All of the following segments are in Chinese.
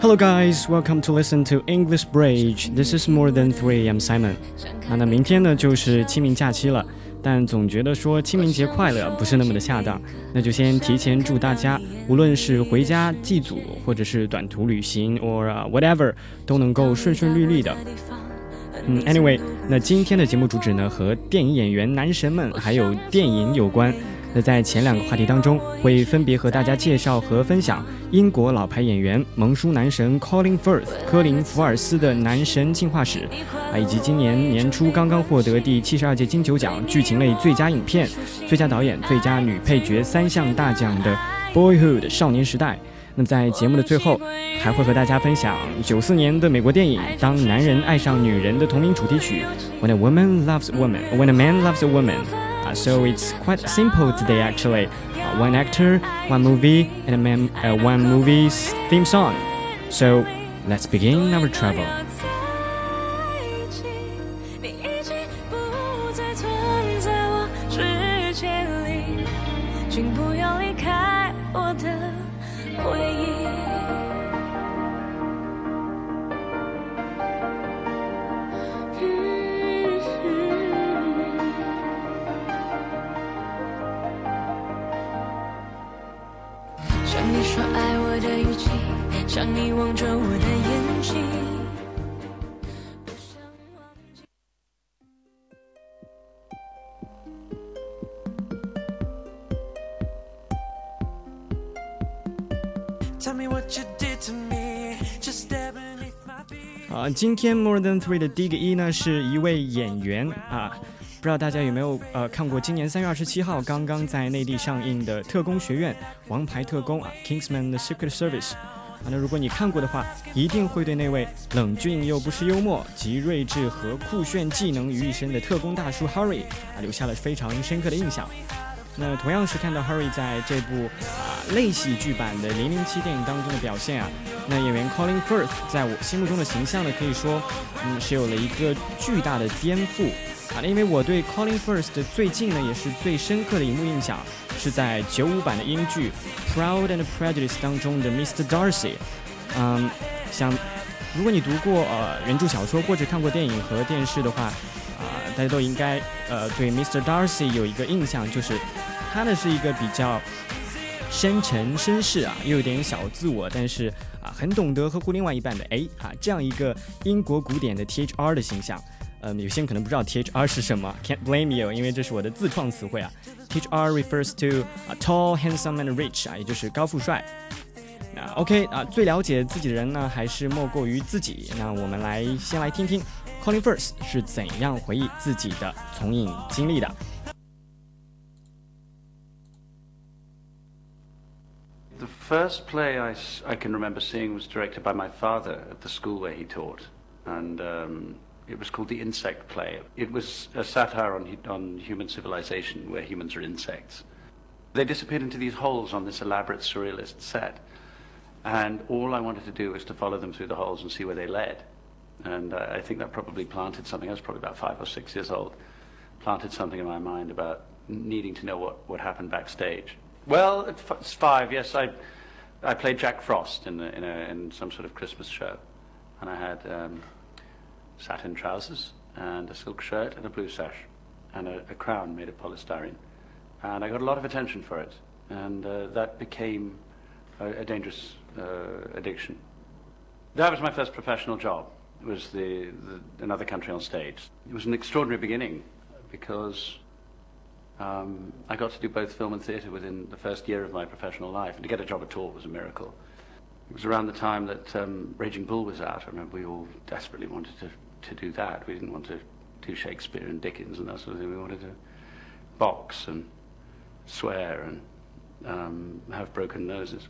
Hello, guys. Welcome to listen to English Bridge. This is more than three. I'm Simon. 啊，那明天呢就是清明假期了，但总觉得说清明节快乐不是那么的恰当，那就先提前祝大家，无论是回家祭祖，或者是短途旅行，or whatever，都能够顺顺利利的。嗯，Anyway，那今天的节目主旨呢和电影演员男神们还有电影有关。那在前两个话题当中，会分别和大家介绍和分享英国老牌演员萌叔男神 Colin Firth 科林福尔斯的男神进化史啊，以及今年年初刚刚获得第七十二届金球奖剧情类最佳影片、最佳导演、最佳女配角三项大奖的 Boyhood 少年时代。那么在节目的最后，还会和大家分享九四年的美国电影《当男人爱上女人》的同名主题曲 When a Woman Loves Woman》，When a Man Loves a Woman。Uh, so it's quite simple today actually. Uh, one actor, one movie, and a man, uh, one movie's theme song. So let's begin our travel. 啊，今天 More Than Three 的第一个一呢，是一位演员啊，不知道大家有没有呃看过今年三月二十七号刚刚在内地上映的《特工学院：王牌特工》啊，《Kingsman: The Secret Service》，那如果你看过的话，一定会对那位冷峻又不失幽默、集睿智和酷炫技能于一身的特工大叔 Harry 啊，留下了非常深刻的印象。那同样是看到 Harry 在这部啊类喜剧版的《零零七》电影当中的表现啊，那演员 Colin Firth 在我心目中的形象呢，可以说嗯是有了一个巨大的颠覆啊。因为我对 Colin First 最近呢，也是最深刻的荧幕印象，是在九五版的英剧《Proud and Prejudice》当中的 Mr. Darcy。嗯，想如果你读过呃原著小说或者看过电影和电视的话啊，大家都应该呃对 Mr. Darcy 有一个印象，就是。他呢是一个比较深沉绅士啊，又有点小自我，但是啊很懂得呵护另外一半的哎啊这样一个英国古典的 T H R 的形象。嗯，有些人可能不知道 T H R 是什么，Can't blame you，因为这是我的自创词汇啊。T H R refers to a tall, handsome and rich 啊，也就是高富帅。那 OK 啊，最了解自己的人呢，还是莫过于自己。那我们来先来听听 Colin Firth 是怎样回忆自己的从影经历的。The first play I, I can remember seeing was directed by my father at the school where he taught, and um, it was called The Insect Play. It was a satire on, on human civilization, where humans are insects. They disappeared into these holes on this elaborate surrealist set, and all I wanted to do was to follow them through the holes and see where they led. And I think that probably planted something. I was probably about five or six years old. Planted something in my mind about needing to know what, what happened backstage. Well, it's five. Yes, I I played Jack Frost in in, a, in some sort of Christmas show, and I had um, satin trousers and a silk shirt and a blue sash and a, a, crown made of polystyrene, and I got a lot of attention for it, and uh, that became a, a dangerous uh, addiction. That was my first professional job. It was the, the another country on stage. It was an extraordinary beginning because um, I got to do both film and theatre within the first year of my professional life, and to get a job at all was a miracle. It was around the time that um, Raging Bull was out. I remember we all desperately wanted to, to do that. We didn't want to do Shakespeare and Dickens and that sort of thing. We wanted to box and swear and um, have broken noses.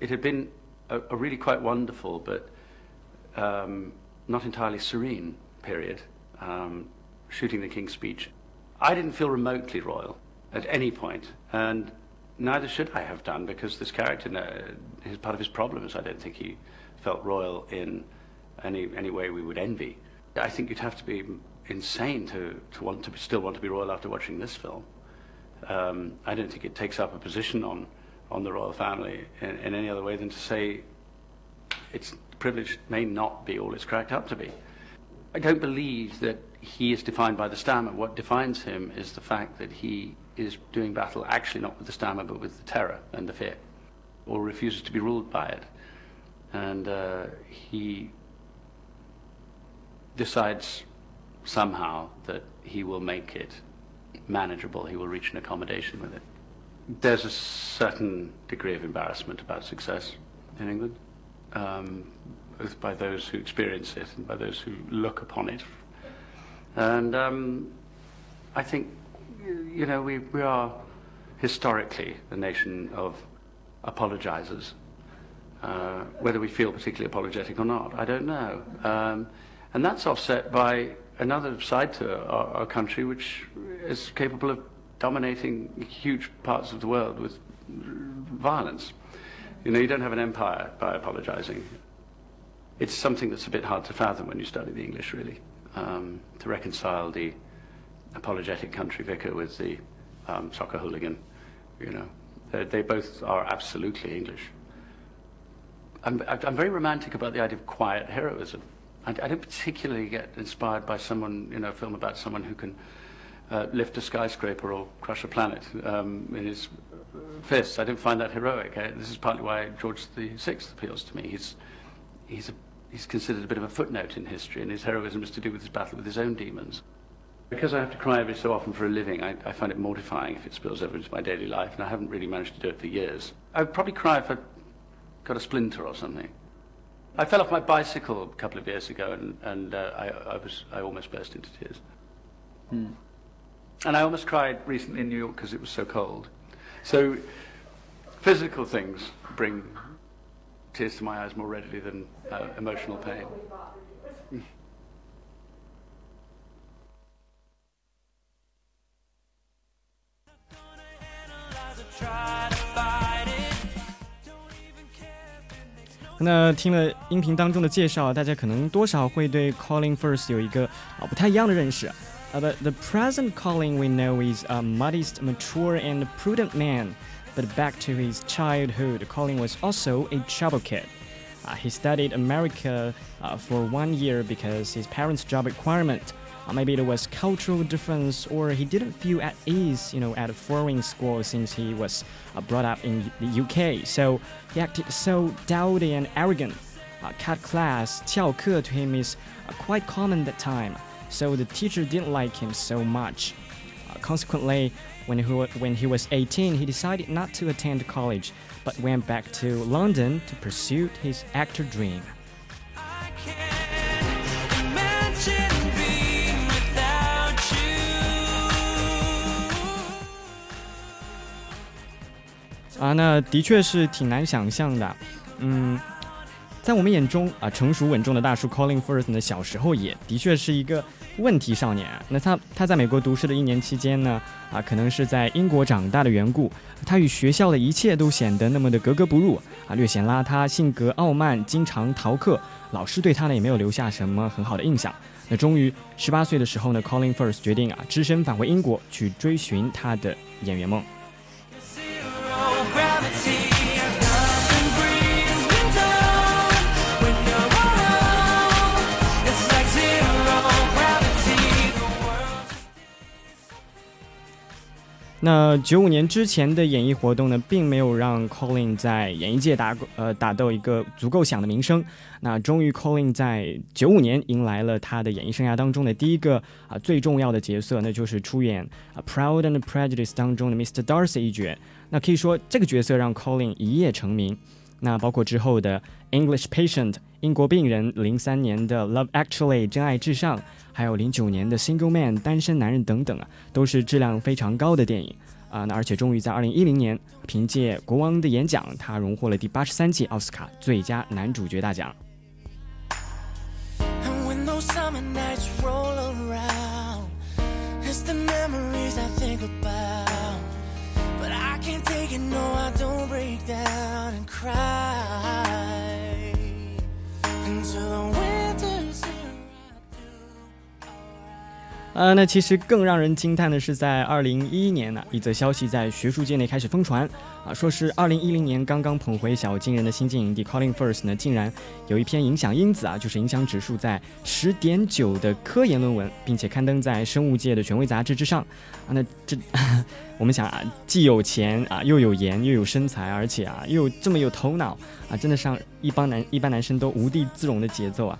It had been a, a really quite wonderful, but um, not entirely serene period, um, shooting the King's Speech I didn't feel remotely royal at any point, and neither should I have done because this character, his part of his problems, I don't think he felt royal in any any way we would envy. I think you'd have to be insane to, to want to be, still want to be royal after watching this film. Um, I don't think it takes up a position on on the royal family in, in any other way than to say it's privilege may not be all it's cracked up to be. I don't believe that he is defined by the stammer. What defines him is the fact that he is doing battle actually not with the stammer but with the terror and the fear, or refuses to be ruled by it. And uh, he decides somehow that he will make it manageable, he will reach an accommodation with it. There's a certain degree of embarrassment about success in England, um, both by those who experience it and by those who look upon it. And um, I think, you know, we, we are historically a nation of apologizers. Uh, whether we feel particularly apologetic or not, I don't know. Um, and that's offset by another side to our, our, country, which is capable of dominating huge parts of the world with violence. You know, you don't have an empire by apologizing. It's something that's a bit hard to fathom when you study the English, really, um, to reconcile the apologetic country vicar with the um, soccer hooligan. You know, they, they both are absolutely English. I'm, I'm very romantic about the idea of quiet heroism. I, I don't particularly get inspired by someone, you know, a film about someone who can uh, lift a skyscraper or crush a planet um, in his fists. I don't find that heroic. I, this is partly why George VI appeals to me. He's, he's, a, he's considered a bit of a footnote in history, and his heroism is to do with his battle with his own demons. Because I have to cry every so often for a living, I, I find it mortifying if it spills over into my daily life, and I haven't really managed to do it for years. I would probably cry if I got a splinter or something. I fell off my bicycle a couple of years ago, and, and uh, I, I, was, I almost burst into tears. Hmm. And I almost cried recently in New York because it was so cold. So physical things bring tears to my eyes more readily than uh, emotional pain. 那听了音频当中的介绍，大家可能多少会对 Colin Firth 有一个啊不太一样的认识。Uh, but the present Colin we know is a modest, mature, and prudent man. But back to his childhood, Colin was also a trouble kid. Uh, he studied America uh, for one year because his parents' job requirement uh, maybe it was cultural difference, or he didn't feel at ease, you know, at a foreign school since he was uh, brought up in the UK. So he acted so dowdy and arrogant. Uh, cut class, 翘课 to him is uh, quite common that time. So the teacher didn't like him so much. Uh, consequently, when he, when he was 18, he decided not to attend college, but went back to London to pursue his actor dream. 啊，那的确是挺难想象的。嗯，在我们眼中啊，成熟稳重的大叔 Colin Firth 呢，小时候也的确是一个问题少年。那他他在美国读书的一年期间呢，啊，可能是在英国长大的缘故，他与学校的一切都显得那么的格格不入啊，略显邋遢，性格傲慢，经常逃课，老师对他呢也没有留下什么很好的印象。那终于十八岁的时候呢，Colin Firth 决定啊，只身返回英国去追寻他的演员梦。那九五年之前的演艺活动呢，并没有让 Colin 在演艺界打呃打到一个足够响的名声。那终于 Colin 在九五年迎来了他的演艺生涯当中的第一个啊最重要的角色，那就是出演啊 Proud and Prejudice 当中的 Mr. Darcy 一角。那可以说这个角色让 Colin 一夜成名。那包括之后的 English Patient 英国病人，零三年的 Love Actually 真爱至上。还有零九年的《Single Man》单身男人等等啊，都是质量非常高的电影啊。那而且终于在二零一零年，凭借《国王的演讲》，他荣获了第八十三届奥斯卡最佳男主角大奖。呃，那其实更让人惊叹的是，在二零一一年呢，一则消息在学术界内开始疯传，啊，说是二零一零年刚刚捧回小金人的新晋影帝 Colin Firth 呢，竟然有一篇影响因子啊，就是影响指数在十点九的科研论文，并且刊登在生物界的权威杂志之上，啊，那这 我们想啊，既有钱啊，又有颜，又有身材，而且啊，又这么有头脑啊，真的让一帮男一般男生都无地自容的节奏啊，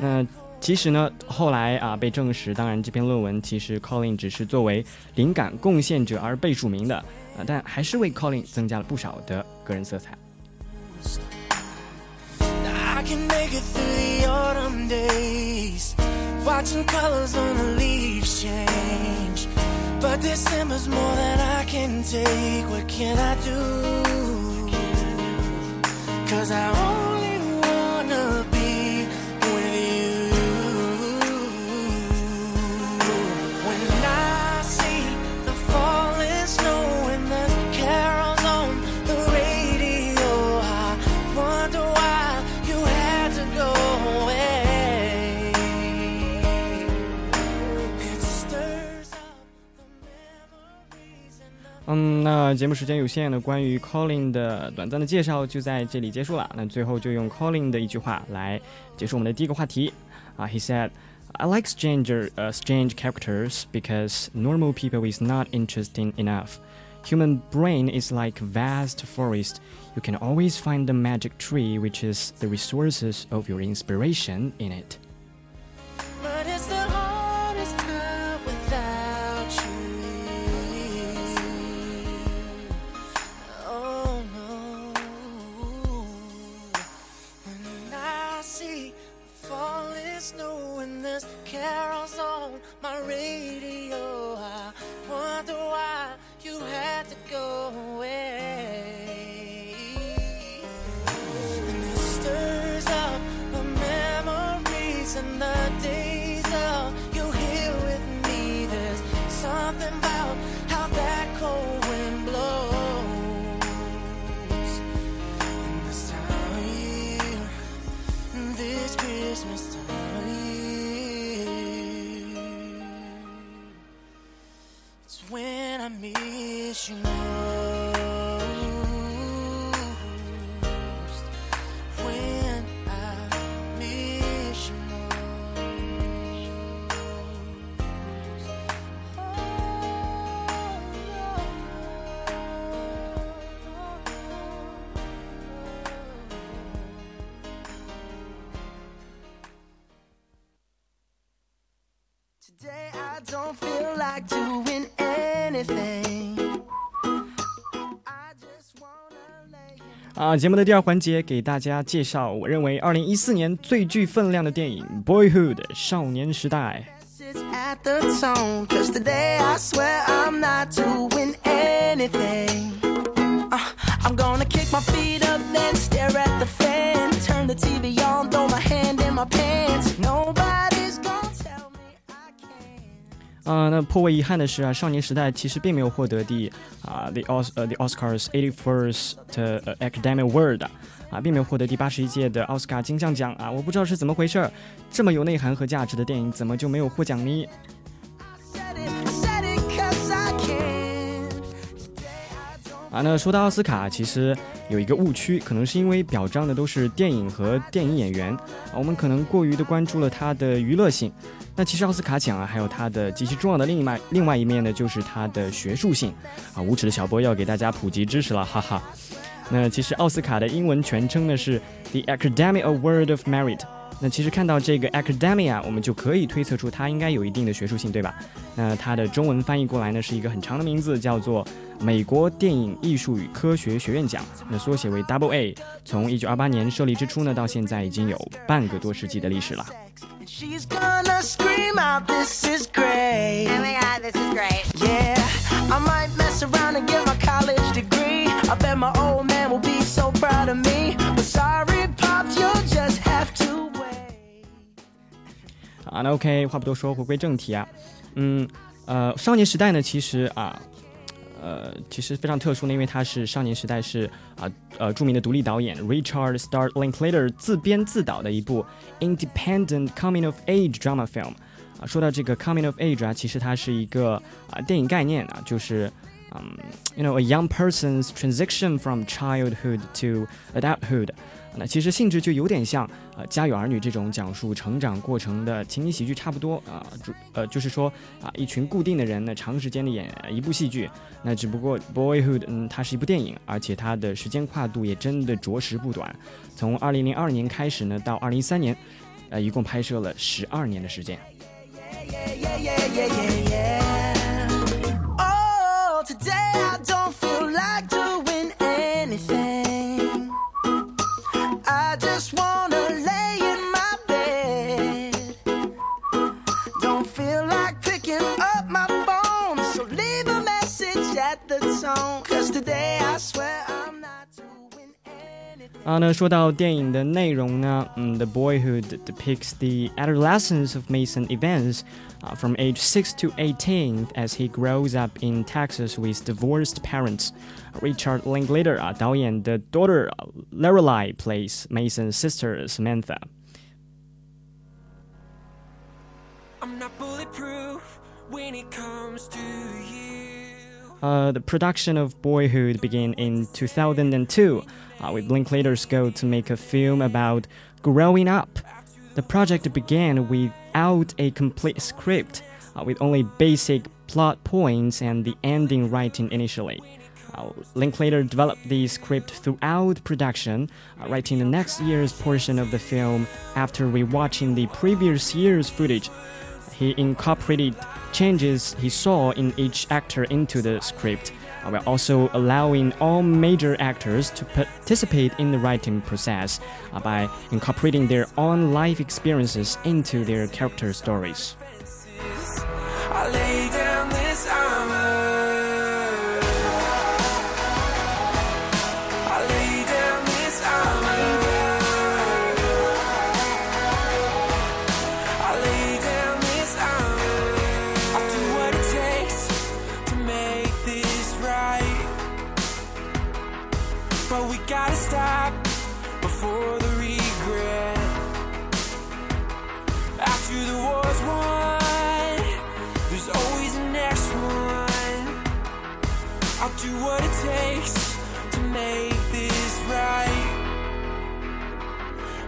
那。其实呢，后来啊被证实，当然这篇论文其实 Colin 只是作为灵感贡献者而被署名的，啊，但还是为 Colin 增加了不少的个人色彩。嗯，那节目时间有限，那关于 Colin 的短暂的介绍就在这里结束了。那最后就用 Colin 的一句话来结束我们的第一个话题啊。He said, "I like stranger, uh, strange characters because normal people is not interesting enough. Human brain is like vast forest. You can always find the magic tree, which is the resources of your inspiration in it." 啊，节目的第二环节给大家介绍，我认为二零一四年最具分量的电影《Boyhood》少年时代。啊，那颇为遗憾的是啊，《少年时代》其实并没有获得第啊 the Os 呃 the Oscars eighty first Academy Award 啊，并没有获得第八十一届的奥斯卡金像奖啊，我不知道是怎么回事儿，这么有内涵和价值的电影怎么就没有获奖呢？啊，那说到奥斯卡，其实有一个误区，可能是因为表彰的都是电影和电影演员，啊，我们可能过于的关注了它的娱乐性。那其实奥斯卡奖啊，还有它的极其重要的另一面，另外一面呢，就是它的学术性。啊，无耻的小波要给大家普及知识了，哈哈。那其实奥斯卡的英文全称呢是 The Academy Award of Merit。那其实看到这个 academia，，我们就可以推测出它应该有一定的学术性，对吧？那它的中文翻译过来呢，是一个很长的名字，叫做。美国电影艺术与科学学院奖，那缩写为 Double A，从一九二八年设立之初呢，到现在已经有半个多世纪的历史了。啊，那 OK，话不多说，回归正题啊，嗯，呃，少年时代呢，其实啊。呃，其实非常特殊呢，因为它是少年时代是啊呃著名的独立导演 Richard Starr Linklater 自编自导的一部 independent coming of age drama film 啊，说到这个 coming of age 啊，其实它是一个啊电影概念啊，就是嗯，you know a young person's transition from childhood to adulthood。那其实性质就有点像呃《家有儿女》这种讲述成长过程的情景喜剧差不多啊，主呃就是说啊一群固定的人呢长时间的演一部戏剧，那只不过《Boyhood》嗯它是一部电影，而且它的时间跨度也真的着实不短，从二零零二年开始呢到二零一三年，呃一共拍摄了十二年的时间。啊，那说到电影的内容呢，嗯，《The Boyhood》depicts the adolescence of Mason Evans, uh, from age 6 to 18 as he grows up in Texas with divorced parents. Richard Linklater 啊，导演的 daughter Lorelai plays Mason's sister Samantha. I'm not bulletproof when it comes to you. Uh, the production of Boyhood began in 2002 uh, with Linklater's goal to make a film about growing up. The project began without a complete script, uh, with only basic plot points and the ending writing initially. Uh, Linklater developed the script throughout production, uh, writing the next year's portion of the film after rewatching the previous year's footage. He incorporated changes he saw in each actor into the script while also allowing all major actors to participate in the writing process uh, by incorporating their own life experiences into their character stories. gotta stop before the regret. After the war's won, there's always a next one. I'll do what it takes to make this right.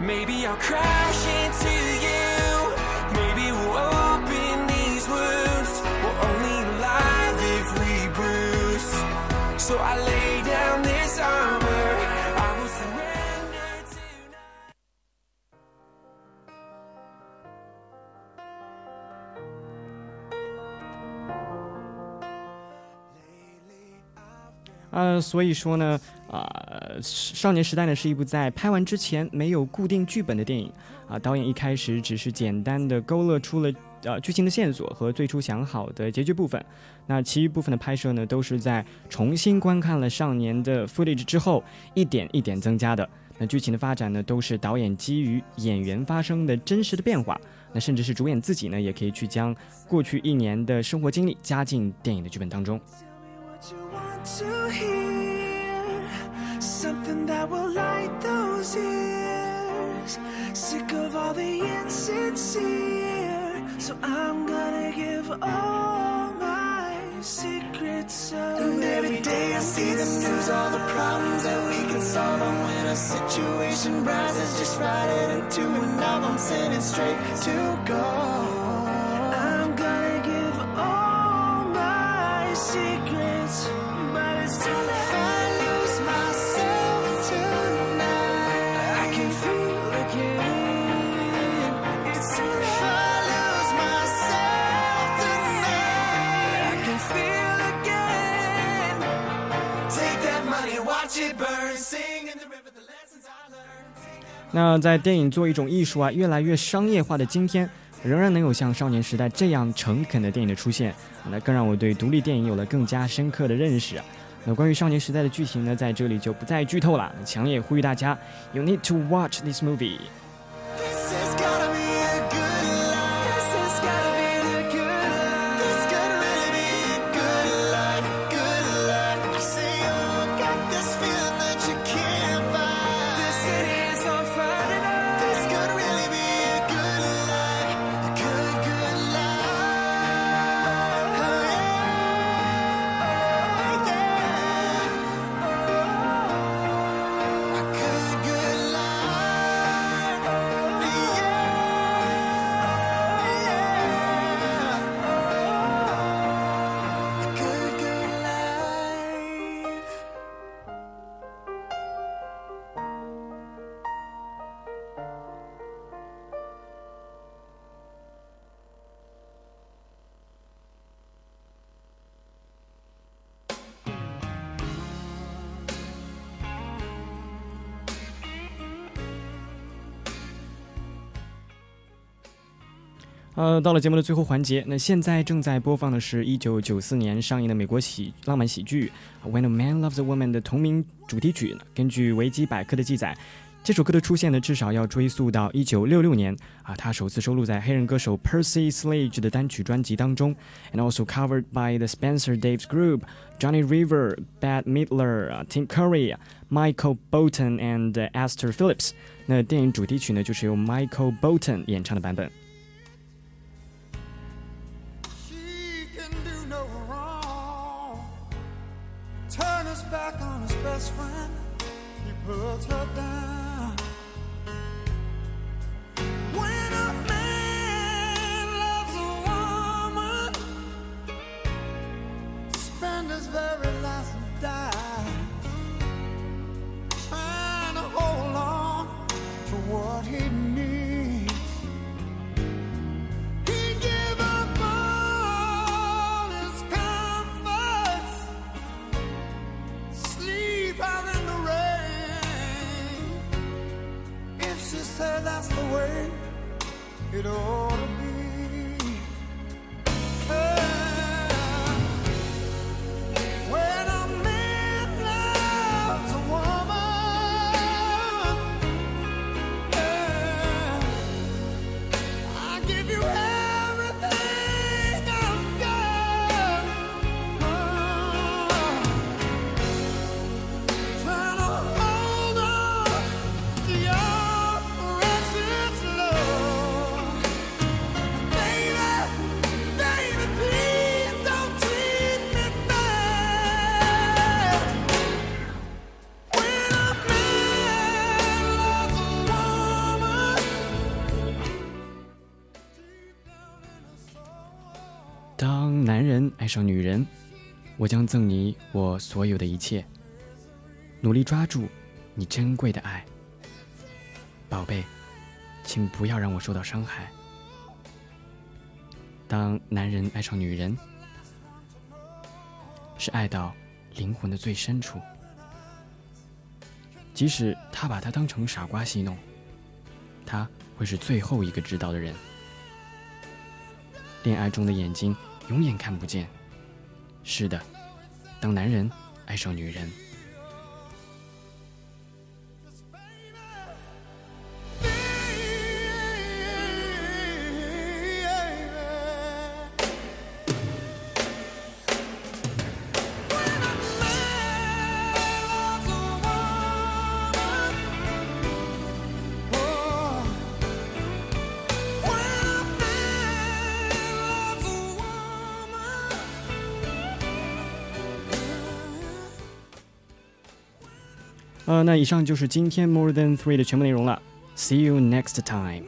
Maybe I'll crash into you. Maybe we'll open these wounds. We're only alive if we bruise. So I lay down this arm. 呃，所以说呢，啊，《少年时代》呢是一部在拍完之前没有固定剧本的电影啊。导演一开始只是简单的勾勒出了呃剧情的线索和最初想好的结局部分，那其余部分的拍摄呢都是在重新观看了少年的 footage 之后一点一点增加的。那剧情的发展呢都是导演基于演员发生的真实的变化，那甚至是主演自己呢也可以去将过去一年的生活经历加进电影的剧本当中。To hear something that will light those ears. Sick of all the insincere, so I'm gonna give all my secrets away. And every day I see the news, all the problems that we can solve. And when a situation rises, just write it into an album, send it straight to God. 那在电影做一种艺术啊，越来越商业化的今天，仍然能有像《少年时代》这样诚恳的电影的出现，那更让我对独立电影有了更加深刻的认识。那关于《少年时代》的剧情呢，在这里就不再剧透了，强烈呼吁大家，You need to watch this movie。呃，到了节目的最后环节，那现在正在播放的是一九九四年上映的美国喜浪漫喜剧《When a Man Loves a Woman》的同名主题曲。根据维基百科的记载，这首歌的出现呢，至少要追溯到一九六六年啊，它首次收录在黑人歌手 Percy Sledge 的单曲专辑当中，and also covered by the Spencer Davis Group, Johnny River, Bad Midler, Tim Curry, Michael Bolton and Esther Phillips。那电影主题曲呢，就是由 Michael Bolton 演唱的版本。say that's the way it ought to be. 当男人爱上女人，我将赠你我所有的一切。努力抓住你珍贵的爱，宝贝，请不要让我受到伤害。当男人爱上女人，是爱到灵魂的最深处。即使他把她当成傻瓜戏弄，他会是最后一个知道的人。恋爱中的眼睛。永远看不见。是的，当男人爱上女人。呃，那以上就是今天 More Than Three 的全部内容了。See you next time.